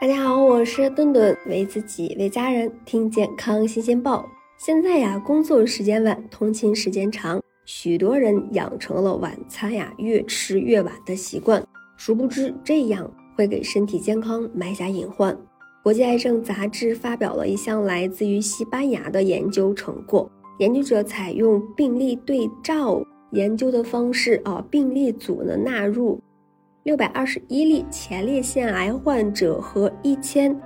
大家好，我是顿顿，为自己为家人听健康新鲜报。现在呀，工作时间晚，通勤时间长，许多人养成了晚餐呀越吃越晚的习惯，殊不知这样会给身体健康埋下隐患。国际癌症杂志发表了一项来自于西班牙的研究成果，研究者采用病例对照研究的方式啊，病例组呢纳入。六百二十一例前列腺癌患者和一千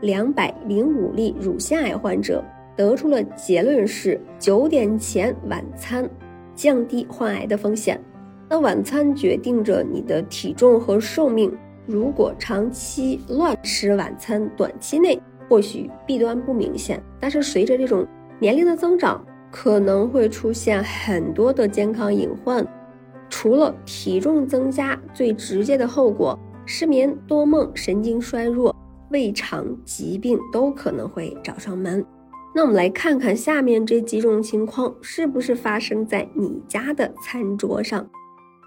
两百零五例乳腺癌患者得出了结论是：九点前晚餐降低患癌的风险。那晚餐决定着你的体重和寿命。如果长期乱吃晚餐，短期内或许弊端不明显，但是随着这种年龄的增长，可能会出现很多的健康隐患。除了体重增加，最直接的后果，失眠、多梦、神经衰弱、胃肠疾病都可能会找上门。那我们来看看下面这几种情况是不是发生在你家的餐桌上。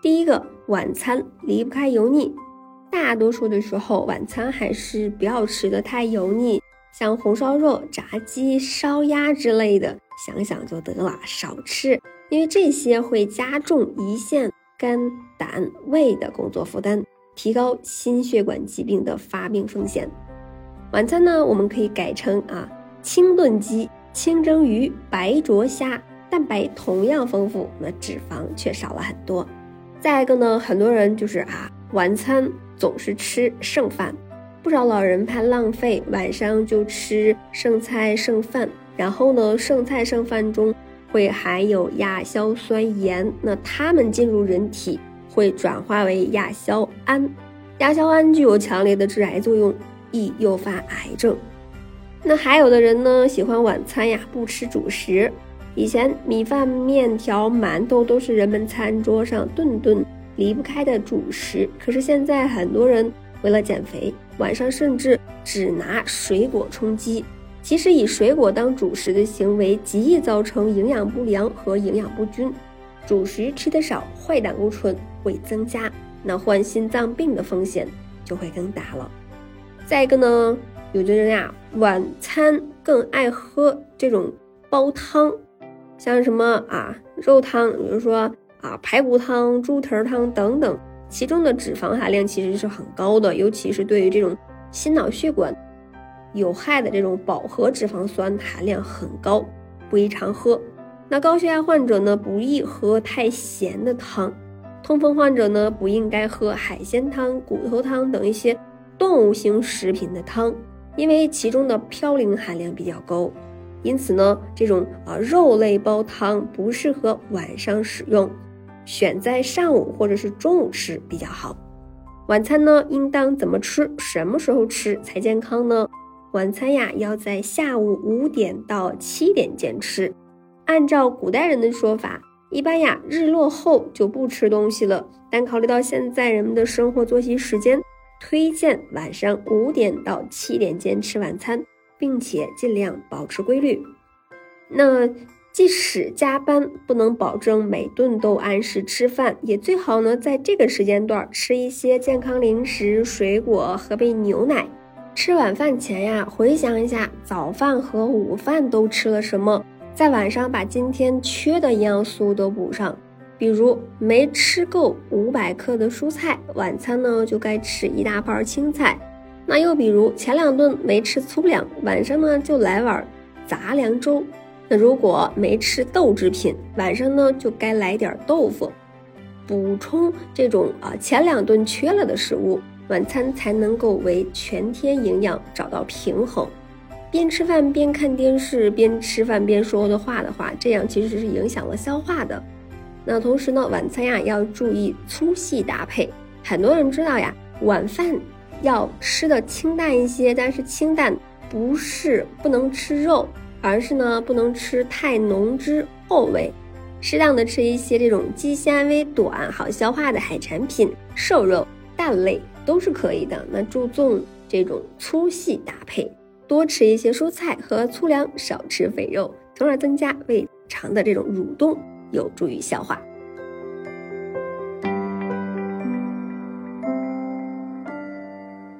第一个，晚餐离不开油腻，大多数的时候，晚餐还是不要吃的太油腻，像红烧肉、炸鸡、烧鸭之类的，想想就得了，少吃。因为这些会加重胰腺、肝、胆、胃的工作负担，提高心血管疾病的发病风险。晚餐呢，我们可以改成啊，清炖鸡、清蒸鱼、白灼虾，蛋白同样丰富，那脂肪却少了很多。再一个呢，很多人就是啊，晚餐总是吃剩饭，不少老人怕浪费，晚上就吃剩菜剩饭，然后呢，剩菜剩饭中。会含有亚硝酸盐，那它们进入人体会转化为亚硝胺，亚硝胺具有强烈的致癌作用，易诱发癌症。那还有的人呢，喜欢晚餐呀不吃主食，以前米饭、面条、馒头都是人们餐桌上顿顿离不开的主食，可是现在很多人为了减肥，晚上甚至只拿水果充饥。其实以水果当主食的行为极易造成营养不良和营养不均，主食吃得少，坏胆固醇会增加，那患心脏病的风险就会更大了。再一个呢，有的人呀，晚餐更爱喝这种煲汤，像什么啊肉汤，比如说啊排骨汤、猪蹄汤等等，其中的脂肪含量其实是很高的，尤其是对于这种心脑血管。有害的这种饱和脂肪酸含量很高，不宜常喝。那高血压患者呢，不宜喝太咸的汤。痛风患者呢，不应该喝海鲜汤、骨头汤等一些动物性食品的汤，因为其中的嘌呤含量比较高。因此呢，这种啊肉类煲汤不适合晚上使用，选在上午或者是中午吃比较好。晚餐呢，应当怎么吃？什么时候吃才健康呢？晚餐呀，要在下午五点到七点间吃。按照古代人的说法，一般呀，日落后就不吃东西了。但考虑到现在人们的生活作息时间，推荐晚上五点到七点间吃晚餐，并且尽量保持规律。那即使加班，不能保证每顿都按时吃饭，也最好呢，在这个时间段吃一些健康零食、水果，喝杯牛奶。吃晚饭前呀，回想一下早饭和午饭都吃了什么，在晚上把今天缺的营养素都补上。比如没吃够五百克的蔬菜，晚餐呢就该吃一大盘青菜。那又比如前两顿没吃粗粮，晚上呢就来碗杂粮粥。那如果没吃豆制品，晚上呢就该来点豆腐，补充这种啊前两顿缺了的食物。晚餐才能够为全天营养找到平衡。边吃饭边看电视，边吃饭边说的话的话，这样其实是影响了消化的。那同时呢，晚餐呀要注意粗细搭配。很多人知道呀，晚饭要吃的清淡一些，但是清淡不是不能吃肉，而是呢不能吃太浓汁厚味，适当的吃一些这种肌纤维短、好消化的海产品、瘦肉、蛋类。都是可以的。那注重这种粗细搭配，多吃一些蔬菜和粗粮，少吃肥肉，从而增加胃肠的这种蠕动，有助于消化。